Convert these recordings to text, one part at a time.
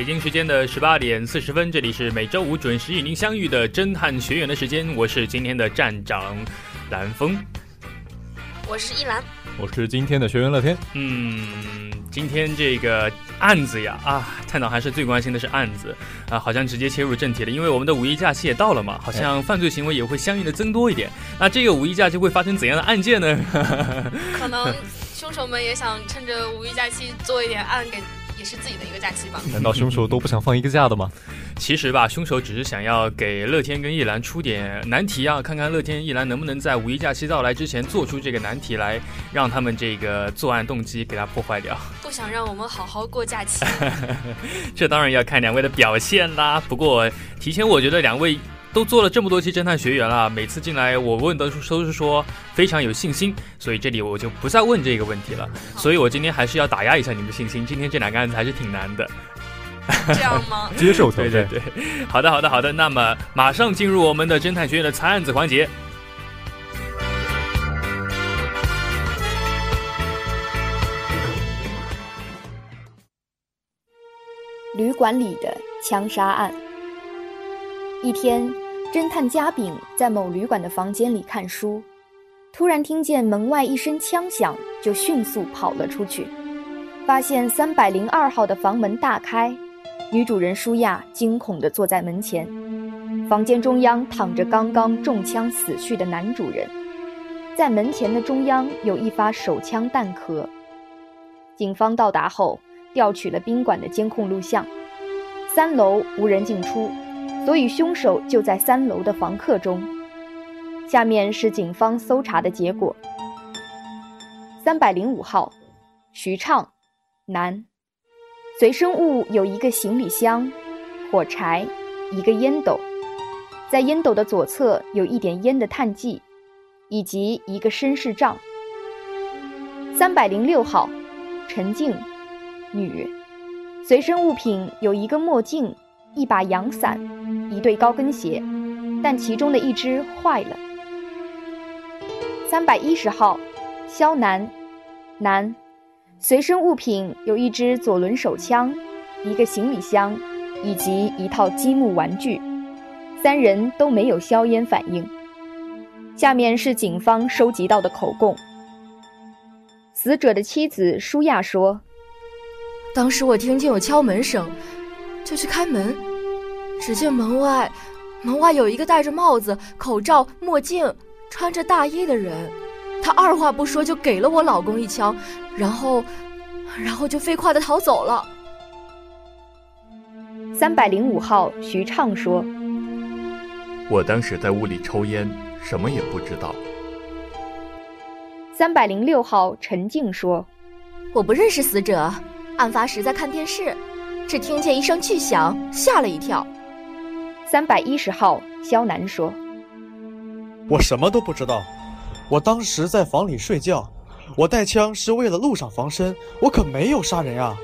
北京时间的十八点四十分，这里是每周五准时与您相遇的侦探学员的时间，我是今天的站长蓝峰，我是一兰，我是今天的学员乐天。嗯，今天这个案子呀，啊，探长还是最关心的是案子啊，好像直接切入正题了，因为我们的五一假期也到了嘛，好像犯罪行为也会相应的增多一点。那这个五一假期会发生怎样的案件呢？可能凶手们也想趁着五一假期做一点案给。也是自己的一个假期吧？难道凶手都不想放一个假的吗？其实吧，凶手只是想要给乐天跟一兰出点难题啊，看看乐天一兰能不能在五一假期到来之前做出这个难题来，让他们这个作案动机给他破坏掉。不想让我们好好过假期，这当然要看两位的表现啦。不过提前，我觉得两位。都做了这么多期侦探学员了，每次进来我问的都是说非常有信心，所以这里我就不再问这个问题了。所以我今天还是要打压一下你们的信心。今天这两个案子还是挺难的，这样吗？接受对对对，好的好的好的，那么马上进入我们的侦探学院的猜案子环节。旅馆里的枪杀案。一天，侦探加饼在某旅馆的房间里看书，突然听见门外一声枪响，就迅速跑了出去，发现三百零二号的房门大开，女主人舒亚惊恐地坐在门前，房间中央躺着刚刚中枪死去的男主人，在门前的中央有一发手枪弹壳。警方到达后，调取了宾馆的监控录像，三楼无人进出。所以凶手就在三楼的房客中。下面是警方搜查的结果：三百零五号，徐畅，男，随身物有一个行李箱、火柴、一个烟斗，在烟斗的左侧有一点烟的碳迹，以及一个绅士杖。三百零六号，陈静，女，随身物品有一个墨镜。一把阳伞，一对高跟鞋，但其中的一只坏了。三百一十号，肖楠，男，随身物品有一支左轮手枪，一个行李箱，以及一套积木玩具。三人都没有硝烟反应。下面是警方收集到的口供。死者的妻子舒亚说：“当时我听见有敲门声。”就去开门，只见门外，门外有一个戴着帽子、口罩、墨镜、穿着大衣的人，他二话不说就给了我老公一枪，然后，然后就飞快的逃走了。三百零五号徐畅说：“我当时在屋里抽烟，什么也不知道。”三百零六号陈静说：“我不认识死者，案发时在看电视。”只听见一声巨响，吓了一跳。三百一十号肖楠说：“我什么都不知道，我当时在房里睡觉，我带枪是为了路上防身，我可没有杀人啊。”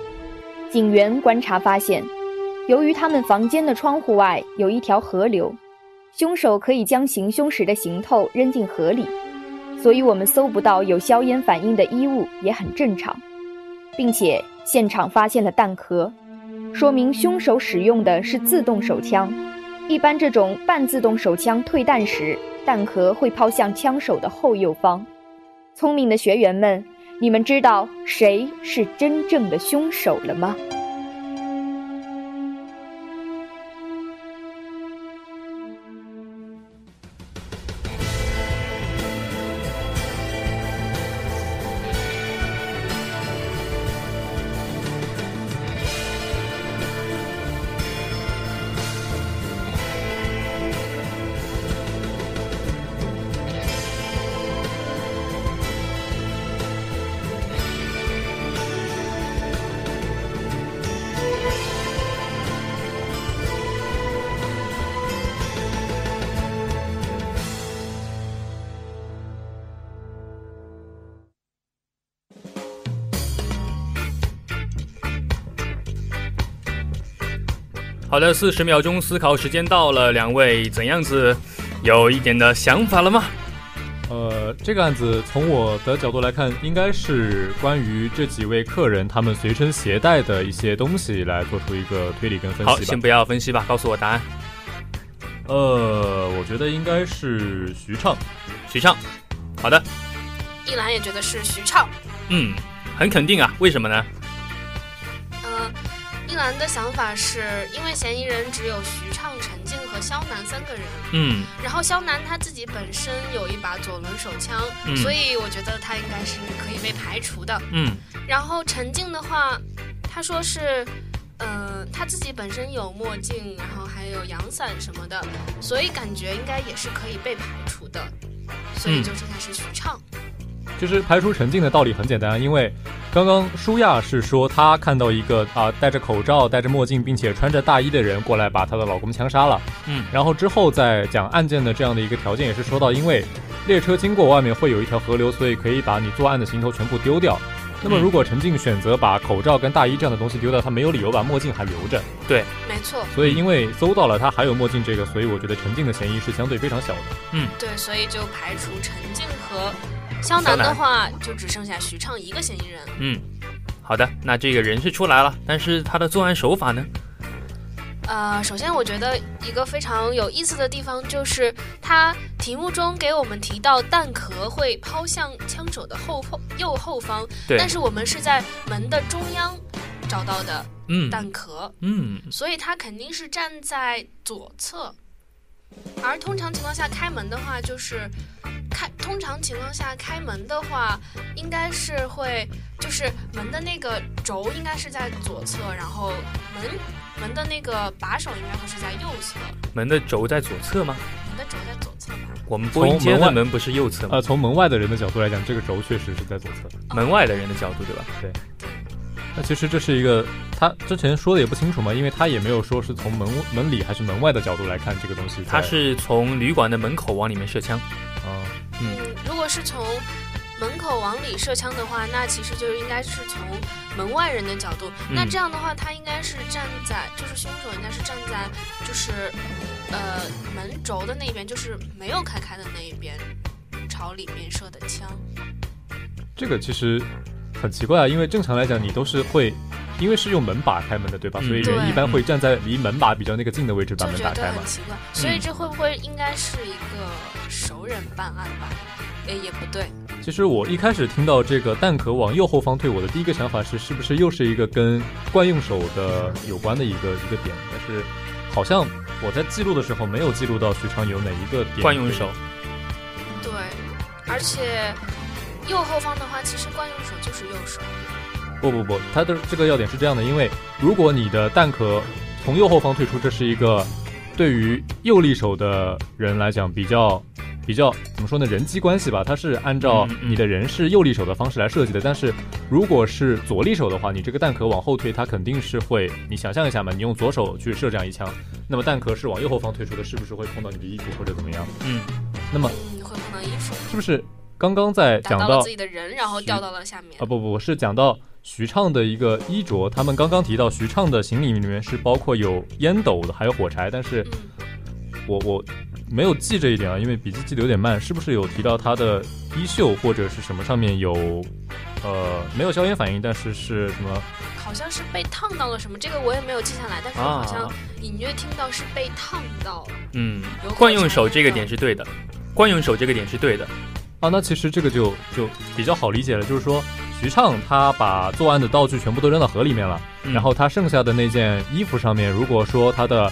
警员观察发现，由于他们房间的窗户外有一条河流，凶手可以将行凶时的行头扔进河里，所以我们搜不到有硝烟反应的衣物也很正常，并且现场发现了弹壳。说明凶手使用的是自动手枪，一般这种半自动手枪退弹时，弹壳会抛向枪手的后右方。聪明的学员们，你们知道谁是真正的凶手了吗？好的，四十秒钟思考时间到了，两位怎样子？有一点的想法了吗？呃，这个案子从我的角度来看，应该是关于这几位客人他们随身携带的一些东西来做出一个推理跟分析吧。好，先不要分析吧，告诉我答案。呃，我觉得应该是徐畅，徐畅。好的，一兰也觉得是徐畅。嗯，很肯定啊，为什么呢？嗯，一兰的想法是因为嫌疑人只有徐畅、陈静和肖楠三个人。嗯，然后肖楠他自己本身有一把左轮手枪，嗯所以我觉得他应该是可以被排除的。嗯然后陈静的话，他说是，呃，他自己本身有墨镜，然后还有阳伞什么的，所以感觉应该也是可以被排除的。所以就剩下是徐畅。就是排除陈静的道理很简单，因为刚刚舒亚是说她看到一个啊、戴着口罩、戴着墨镜，并且穿着大衣的人过来把她的老公枪杀了。嗯，然后之后再讲案件的这样的一个条件，也是说到，因为列车经过外面会有一条河流，所以可以把你作案的行头全部丢掉。那么如果陈静选择把口罩跟大衣这样的东西丢掉，他没有理由把墨镜还留着。对没错，所以因为搜到了他还有墨镜这个，所以我觉得陈静的嫌疑是相对非常小的。嗯对，所以就排除陈静和肖楠的话，就只剩下徐畅一个嫌疑人。嗯，好的，那这个人是出来了，但是他的作案手法呢？呃，首先我觉得一个非常有意思的地方就是，他题目中给我们提到弹壳会抛向枪手的后后右后方，对但是我们是在门的中央找到的嗯弹壳，嗯所以他肯定是站在左侧。而通常情况下开门的话，就是开通常情况下开门的话，应该是会就是门的那个轴应该是在左侧，然后门门的那个把手应该会是在右侧，门的轴在左侧吗？门的轴在左侧吧？我们播音间从门外的门不是右侧吗？呃，从门外的人的角度来讲，这个轴确实是在左侧。门外的人的角度，对吧？那其实这是一个，他之前说的也不清楚嘛，因为他也没有说是从门门里还是门外的角度来看这个东西。他是从旅馆的门口往里面射枪。啊、嗯嗯，如果是从门口往里射枪的话，那其实就应该是从门外人的角度。那嗯这样的话，他应该是站在，就是凶手应该是站在，就是呃门轴的那边，就是没有开开的那一边，朝里面射的枪。这个其实很奇怪啊，因为正常来讲你都是会，因为是用门把开门的，对吧？嗯所以人一般会站在离门把比较那个近的位置把门打开嘛很。奇怪，所以这会不会应该是一个熟人办案吧？诶，也不对，其实我一开始听到这个蛋壳往右后方退，我的第一个想法是，是不是又是一个跟惯用手的有关的一个一个点？但是好像我在记录的时候没有记录到徐昌有哪一个点惯用手，对，而且右后方的话，其实惯用手就是右手。不不不，它的这个要点是这样的，因为如果你的弹壳从右后方退出，这是一个对于右利手的人来讲比较比较怎么说呢？人机关系吧，它是按照你的人是右利手的方式来设计的。但是如果是左利手的话，你这个弹壳往后退，它肯定是会，你想象一下嘛，你用左手去射这样一枪，那么弹壳是往右后方退出的，是不是会碰到你的衣服或者怎么样？嗯，那么嗯，会碰到衣服，是不是刚刚在讲到自己的人，然后掉到了下面啊。不不，我是讲到徐畅的一个衣着，他们刚刚提到徐畅的行李里面是包括有烟斗的，还有火柴，但是嗯，我我没有记这一点啊，因为笔记记得有点慢，是不是有提到他的衣袖或者是什么上面有，呃，没有硝烟反应，但是是什么？好像是被烫到了什么，这个我也没有记下来，但是我好像啊隐约听到是被烫到了。嗯惯用手这个点是对的，惯用手这个点是对的。啊，那其实这个就就比较好理解了，就是说徐畅他把作案的道具全部都扔到河里面了，嗯。然后他剩下的那件衣服上面，如果说他的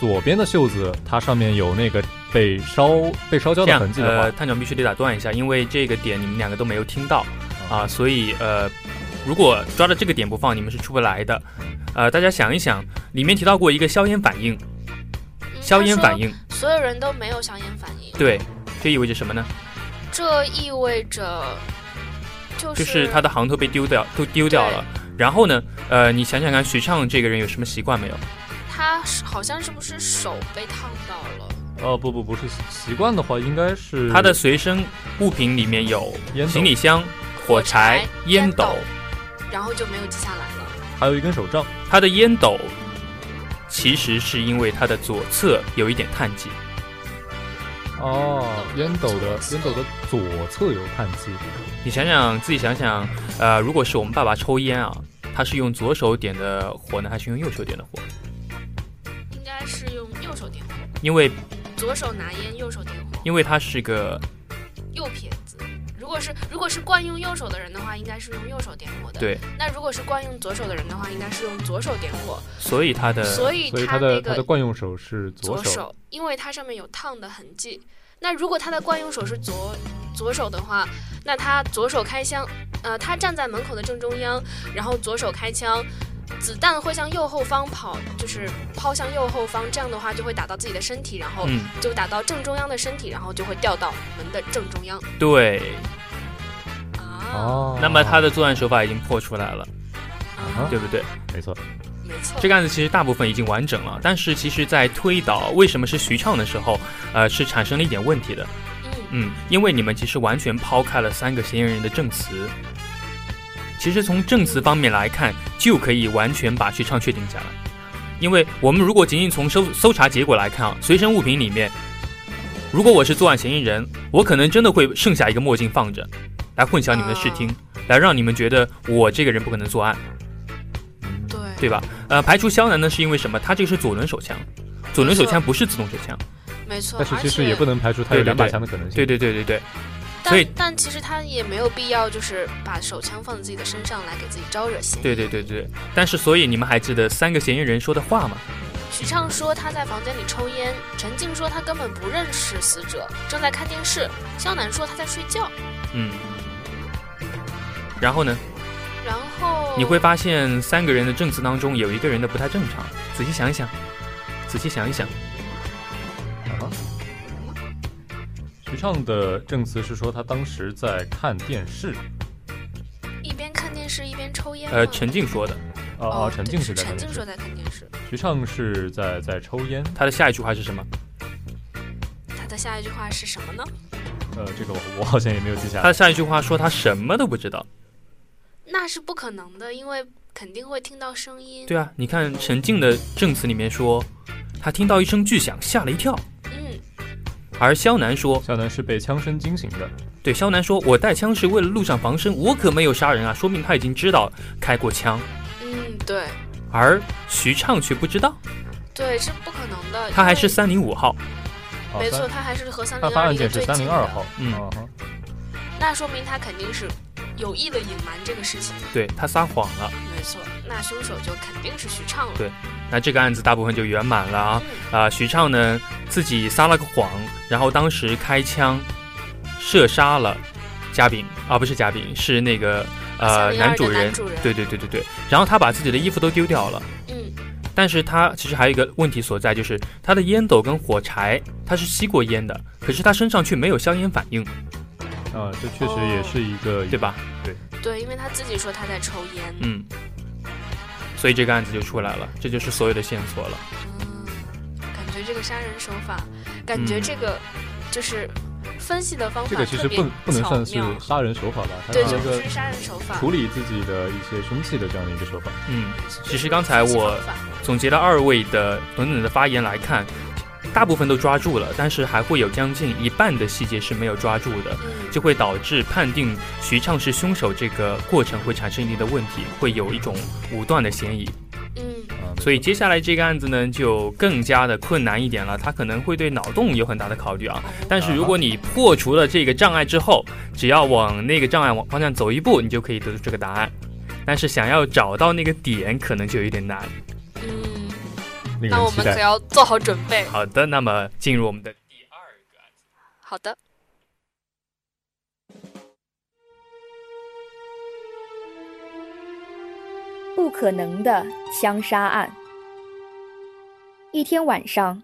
左边的袖子它上面有那个被烧被烧焦的痕迹的话呃，，探长必须得打断一下，因为这个点你们两个都没有听到啊，所以呃，如果抓着这个点不放，你们是出不来的。呃，大家想一想，里面提到过一个硝烟反应，嗯硝烟反，应，所有人都没有硝烟反应，对，这意味着什么呢？这意味着就是就是他的行头被丢掉，都丢掉了。然后呢，呃，你想想看，徐畅这个人有什么习惯没有？他是好像是不是手被烫到了？哦不不不是习惯的话，应该是他的随身物品里面有烟行李箱、火柴、烟斗，然后就没有记下来了。还有一根手杖，他的烟斗其实是因为他的左侧有一点碳迹。哦，烟斗的烟斗的左侧有碳气。你想想自己想想，呃，如果是我们爸爸抽烟啊，他是用左手点的火呢，还是用右手点的火？应该是用右手点火，因为左手拿烟，右手点火，因为他是个右撇子。如果是如果是惯用右手的人的话，应该是用右手点火的。对，那如果是惯用左手的人的话，应该是用左手点火。所以他的所以所以他的他的个惯用手是左左手。因为它上面有烫的痕迹。那如果他的惯用手是左左手的话，那他左手开枪，呃，他站在门口的正中央，然后左手开枪，子弹会向右后方跑，就是抛向右后方，这样的话就会打到自己的身体，然后嗯，就打到正中央的身体，然后就会掉到门的正中央。对。啊，哦，那么他的作案手法已经破出来了，啊对不对？没错，没错，这个案子其实大部分已经完整了，但是其实在推导为什么是徐畅的时候，呃，是产生了一点问题的。嗯嗯，因为你们其实完全抛开了三个嫌疑人的证词。其实从证词方面来看，就可以完全把徐畅确定下来。因为我们如果仅仅从搜搜查结果来看啊，随身物品里面，如果我是作案嫌疑人，我可能真的会剩下一个墨镜放着，来混淆你们的视听，来让你们觉得我这个人不可能作案，对对吧？呃，排除肖楠呢，是因为什么？他这个是左轮手枪，左轮手枪不是自动手枪。没错，但是其实也不能排除他有两把枪的可能性。对对对对对，所但以但其实他也没有必要，就是把手枪放在自己的身上来给自己招惹嫌疑。对对对对。但是所以你们还记得三个嫌疑人说的话吗？许畅说他在房间里抽烟，陈静说他根本不认识死者，正在看电视。肖楠说他在睡觉。嗯。然后呢？然后你会发现三个人的证词当中有一个人的不太正常，仔细想一想，仔细想一想。啊。徐畅的证词是说他当时在看电视。一边看电视一边抽烟。呃，陈静说的，哦哦哦，陈静是在看电视陈静说，在看电视。徐畅是在在抽烟。他的下一句话是什么？他的下一句话是什么呢？呃，这个我我好像也没有记下来。他的下一句话说他什么都不知道。那是不可能的，因为肯定会听到声音。对啊，你看陈静的证词里面说，他听到一声巨响，吓了一跳。嗯，而肖楠说，肖楠是被枪声惊醒的。对，肖楠说，我带枪是为了路上防身，我可没有杀人啊，说明他已经知道开过枪。嗯，对而徐畅却不知道，对，是不可能的。他还是三零五号。哦没错，他还是和三零二离得案件是三。零二号。嗯那说明他肯定是有意的隐瞒这个事情。对他撒谎了，没错，那凶手就肯定是徐畅了。对那这个案子大部分就圆满了啊。嗯啊、徐畅呢自己撒了个谎，然后当时开枪射杀了嘉宾啊，不是嘉宾，是那个呃男主人。对对对对对，然后他把自己的衣服都丢掉了。嗯，但是他其实还有一个问题所在，就是他的烟斗跟火柴他是吸过烟的，可是他身上却没有硝烟反应，啊，这确实也是一个对？吧？对对，因为他自己说他在抽烟。嗯，所以这个案子就出来了，这就是所有的线索了。嗯，感觉这个杀人手法，感觉嗯这个就是分析的方法这个其实特别不不能算是杀人手法吧，它对，是就不是杀人手法。处理自己的一些凶器的这样的一个手法。嗯，其实刚才我总结了二位的等等的发言来看，大部分都抓住了，但是还会有将近一半的细节是没有抓住的，嗯，就会导致判定徐畅是凶手这个过程会产生一定的问题，会有一种武断的嫌疑。嗯啊，所以接下来这个案子呢，就更加的困难一点了，他可能会对脑洞有很大的考虑啊。但是如果你破除了这个障碍之后，只要往那个障碍往方向走一步，你就可以得出这个答案。但是想要找到那个点，可能就有点难。那我们可。要做好准备。好的，那么进入我们的第二个案子。好的，不可能的枪杀案。一天晚上，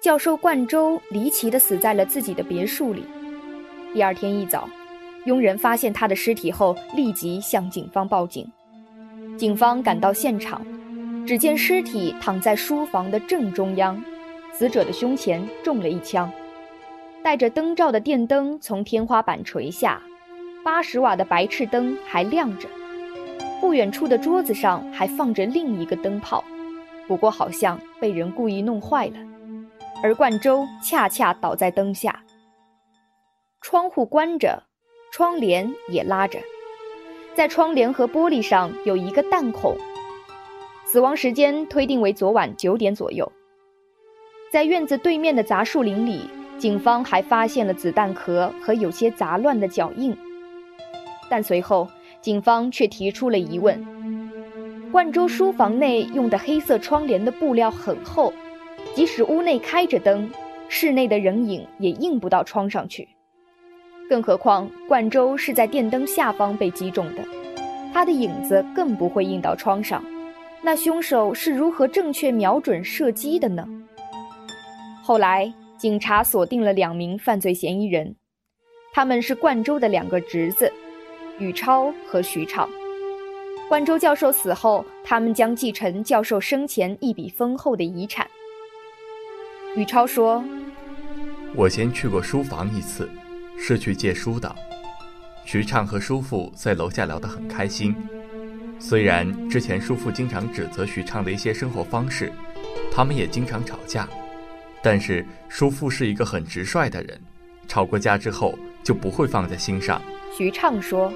教授冠周离奇的死在了自己的别墅里。第二天一早，佣人发现他的尸体后，立即向警方报警。警方赶到现场，只见尸体躺在书房的正中央，死者的胸前中了一枪。带着灯罩的电灯从天花板垂下，八十瓦的白炽灯还亮着。不远处的桌子上还放着另一个灯泡，不过好像被人故意弄坏了，而冠周恰恰倒在灯下。窗户关着，窗帘也拉着，在窗帘和玻璃上有一个弹孔。死亡时间推定为昨晚九点左右。在院子对面的杂树林里，警方还发现了子弹壳和有些杂乱的脚印。但随后，警方却提出了疑问：冠州书房内用的黑色窗帘的布料很厚，即使屋内开着灯，室内的人影也映不到窗上去。更何况，冠州是在电灯下方被击中的，他的影子更不会映到窗上。那凶手是如何正确瞄准射击的呢？后来，警察锁定了两名犯罪嫌疑人，他们是冠州的两个侄子，宇超和徐畅。冠州教授死后，他们将继承教授生前一笔丰厚的遗产。宇超说：“我先去过书房一次，是去借书的。徐畅和叔父在楼下聊得很开心。”虽然之前叔父经常指责徐畅的一些生活方式，他们也经常吵架，但是叔父是一个很直率的人，吵过架之后就不会放在心上。徐畅说：“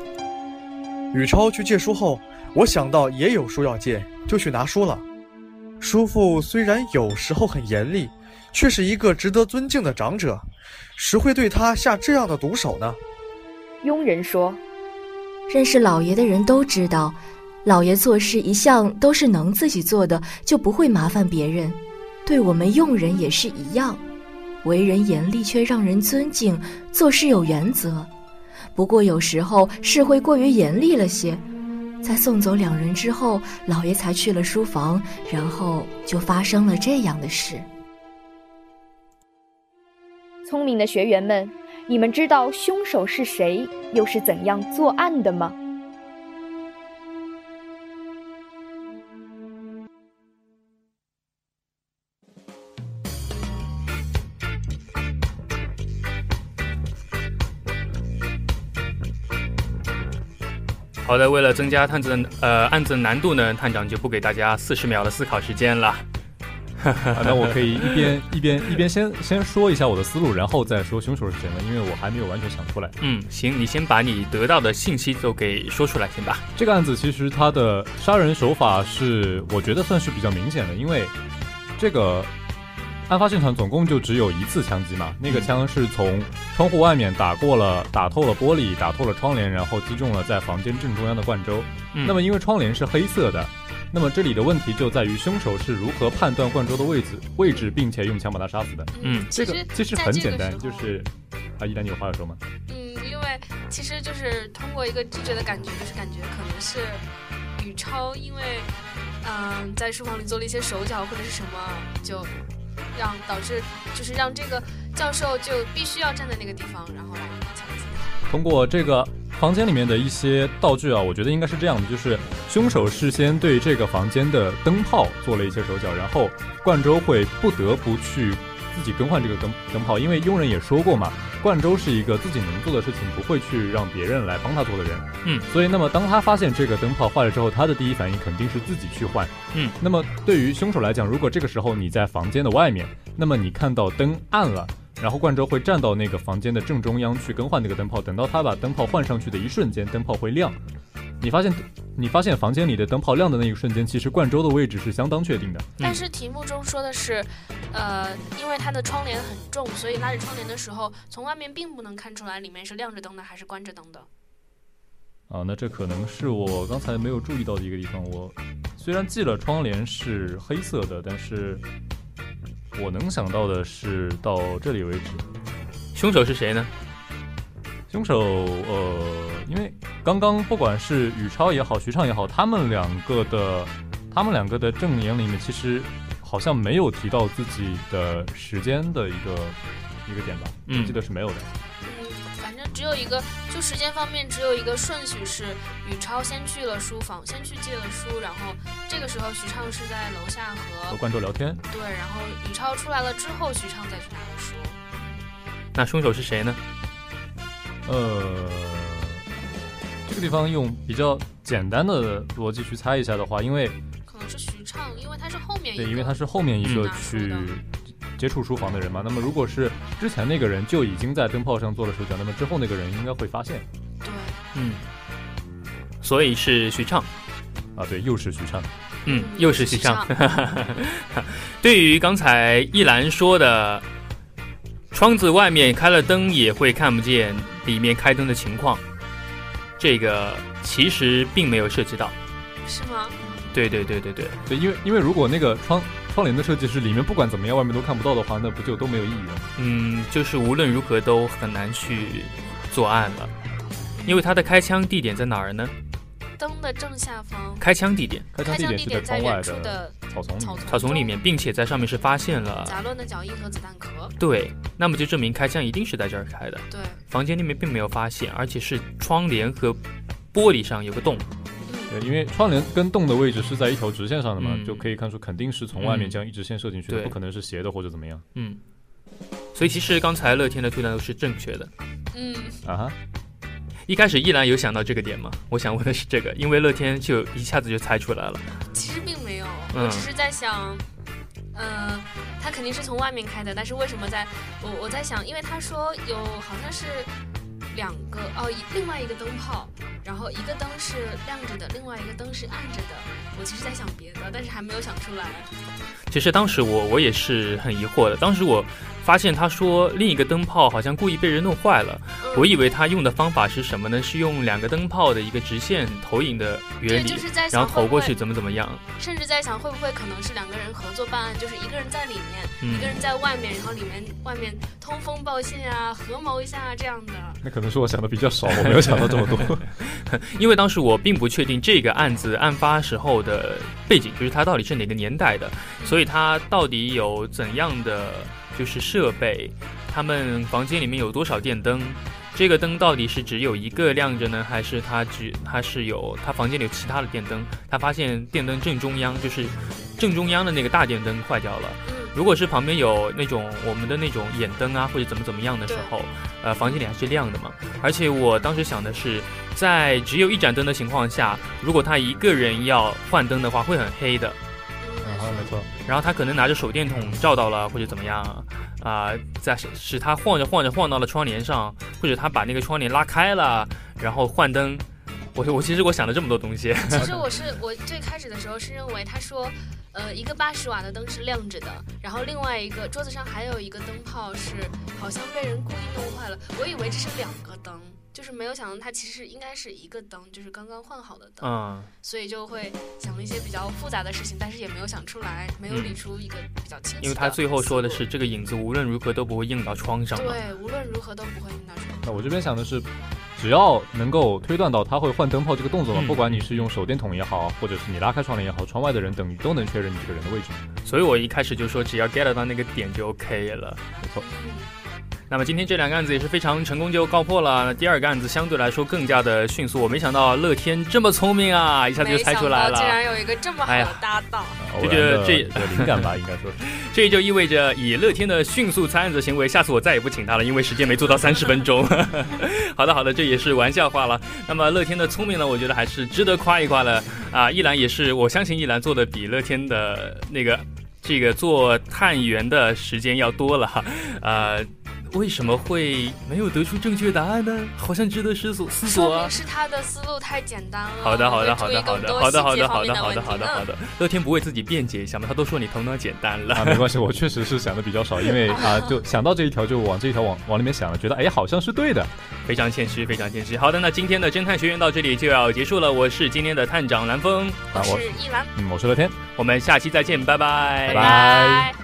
宇超去借书后，我想到也有书要借，就去拿书了。叔父虽然有时候很严厉，却是一个值得尊敬的长者，谁会对他下这样的毒手呢？”佣人说：“认识老爷的人都知道。”老爷做事一向都是能自己做的，就不会麻烦别人。对我们佣人也是一样，为人严厉却让人尊敬，做事有原则。不过有时候是会过于严厉了些。在送走两人之后，老爷才去了书房，然后就发生了这样的事。聪明的学员们，你们知道凶手是谁，又是怎样作案的吗？好的，为了增加探子的呃案子的难度呢，探长就不给大家四十秒的思考时间了。那我可以一边 一边一边先先说一下我的思路，然后再说凶手是谁呢？因为我还没有完全想出来。嗯，行，你先把你得到的信息都给说出来，行吧。这个案子其实它的杀人手法是我觉得算是比较明显的，因为这个。案发现场总共就只有一次枪击嘛，那个枪是从窗户外面打过了，打透了玻璃，打透了窗帘，然后击中了在房间正中央的冠周。那么因为窗帘是黑色的，那么这里的问题就在于凶手是如何判断冠周的位置位置，并且用枪把他杀死的。嗯，这个其实很简单，就是啊，一丹，你有话要说吗？嗯，因为其实就是通过一个直觉的感觉，就是感觉可能是宇超，因为嗯在书房里做了一些手脚或者是什么就。让导致就是让这个教授就必须要站在那个地方，然后来枪击。通过这个房间里面的一些道具啊，我觉得应该是这样的：就是凶手事先对这个房间的灯泡做了一些手脚，然后冠周会不得不去自己更换这个灯灯泡，因为佣人也说过嘛。冠周是一个自己能做的事情不会去让别人来帮他做的人，嗯，所以那么当他发现这个灯泡坏了之后，他的第一反应肯定是自己去换，嗯，那么对于凶手来讲，如果这个时候你在房间的外面，那么你看到灯暗了，然后冠周会站到那个房间的正中央去更换那个灯泡，等到他把灯泡换上去的一瞬间，灯泡会亮。你发现，你发现房间里的灯泡亮的那一瞬间，其实冠周的位置是相当确定的。但是题目中说的是，呃，因为它的窗帘很重，所以拉着窗帘的时候，从外面并不能看出来里面是亮着灯的还是关着灯的。啊，那这可能是我刚才没有注意到的一个地方。我虽然记了窗帘是黑色的，但是我能想到的是到这里为止。凶手是谁呢？凶手，呃，因为刚刚不管是宇超也好，徐畅也好，他们两个的，他们两个的证言里面，其实好像没有提到自己的时间的一个一个点吧？嗯，记得是没有的。嗯，反正只有一个，就时间方面只有一个顺序是宇超先去了书房，先去借了书，然后这个时候徐畅是在楼下和和观众聊天。对，然后宇超出来了之后，徐畅再去拿的书。那凶手是谁呢？呃，这个地方用比较简单的逻辑去猜一下的话，因为可能是徐畅，因为他是后面对，因为他是后面一个嗯去接触书房的人嘛。那么如果是之前那个人就已经在灯泡上做了手脚，那么之后那个人应该会发现对，嗯，所以是徐畅。啊，对，又是徐畅。嗯，又是徐畅。对于刚才一兰说的，窗子外面开了灯也会看不见里面开灯的情况，这个其实并没有涉及到。是吗？对对对对对，对，因为因为如果那个窗窗帘的设计是里面不管怎么样外面都看不到的话，那不就都没有意义了？嗯，就是无论如何都很难去作案了，因为它的开枪地点在哪儿呢？灯的正下方，开枪地点开枪地地点是在窗外处的草丛里面。草丛草丛里面，并且在上面是发现了。杂乱的脚印和子弹壳。对，那么就证明开枪一定是在这儿开的。对，房间里面并没有发现，而且是窗帘和玻璃上有个洞。对，因为窗帘跟洞的位置是在一条直线上的嘛，嗯就可以看出肯定是从外面嗯这样一直线射进去的，对不可能是斜的或者怎么样嗯，所以其实刚才乐天的推断都是正确的。嗯，啊哈。一开始依然有想到这个点吗？我想问的是这个，因为乐天就一下子就猜出来了。其实我只是在想，呃，他肯定是从外面开的，但是为什么在我我在想，因为他说有好像是两个哦，一另外一个灯泡，然后一个灯是亮着的，另外一个灯是暗着的。我其实在想别的，但是还没有想出来。其实当时我我也是很疑惑的，当时我发现他说另一个灯泡好像故意被人弄坏了，嗯我以为他用的方法是什么呢？是用两个灯泡的一个直线投影的原，理，就是在然后投过去怎么怎么样。甚至在想会不会可能是两个人合作办案，就是一个人在里面，嗯一个人在外面，然后里面外面通风报信啊，合谋一下啊这样的。那可能是我想的比较少，我没有想到这么多。因为当时我并不确定这个案子案发时候的背景，就是它到底是哪个年代的，所以它到底有怎样的就是设备，他们房间里面有多少电灯，这个灯到底是只有一个亮着呢，还是它只它是有它房间里有其他的电灯？他发现电灯正中央就是正中央的那个大电灯坏掉了。嗯，如果是旁边有那种我们的那种眼灯啊，或者怎么怎么样的时候，呃，房间里还是亮的嘛。而且我当时想的是，在只有一盏灯的情况下，如果他一个人要换灯的话，会很黑的。嗯，啊，没错。然后他可能拿着手电筒照到了，或者怎么样啊、在使使他晃着晃着晃到了窗帘上，或者他把那个窗帘拉开了，然后换灯。我我其实我想了这么多东西，其实我是我最开始的时候是认为他说，呃，一个八十瓦的灯是亮着的，然后另外一个桌子上还有一个灯泡是好像被人故意弄坏了，我以为这是两个灯，就是没有想到它其实应该是一个灯，就是刚刚换好的灯，嗯，所以就会想了一些比较复杂的事情，但是也没有想出来，没有理出一个比较清晰。因为他最后说的是这个影子无论如何都不会映到窗上。对，无论如何都不会映到窗。那我这边想的是，只要能够推断到他会换灯泡这个动作嘛，嗯不管你是用手电筒也好，或者是你拉开窗帘也好，窗外的人等于都能确认你这个人的位置。所以我一开始就说只要 get 到那个点就 OK 了。没错，那么今天这两个案子也是非常成功就告破了。第二个案子相对来说更加的迅速，我没想到乐天这么聪明啊，一下子就猜出来没想到竟。然有一个这么好的搭档。这就觉得这然的一个灵感吧，应该说是。这就意味着以乐天的迅速猜案子行为，下次我再也不请他了，因为时间没做到三十 分钟。好的，好的，这也是玩笑话了。那么乐天的聪明呢，我觉得还是值得夸一夸的啊。一兰也是，我相信一兰做的比乐天的那个这个做探员的时间要多了哈。呃，为什么会没有得出正确答案呢？好像值得思索思索啊。是他的思路太简单了。好的，好的，好的，好的，好的，好的，好的，好的，好的，好嗯的。乐天不为自己辩解一下吗？他都说你头脑简单了。啊，没关系，我确实是想的比较少，因为 啊，就想到这一条就往这一条往往里面想了，觉得哎好像是对的。非常现实，非常现实。好的，那今天的侦探学院到这里就要结束了。我是今天的探长蓝峰，我是一兰，嗯，我是乐天。我们下期再见，拜拜，拜拜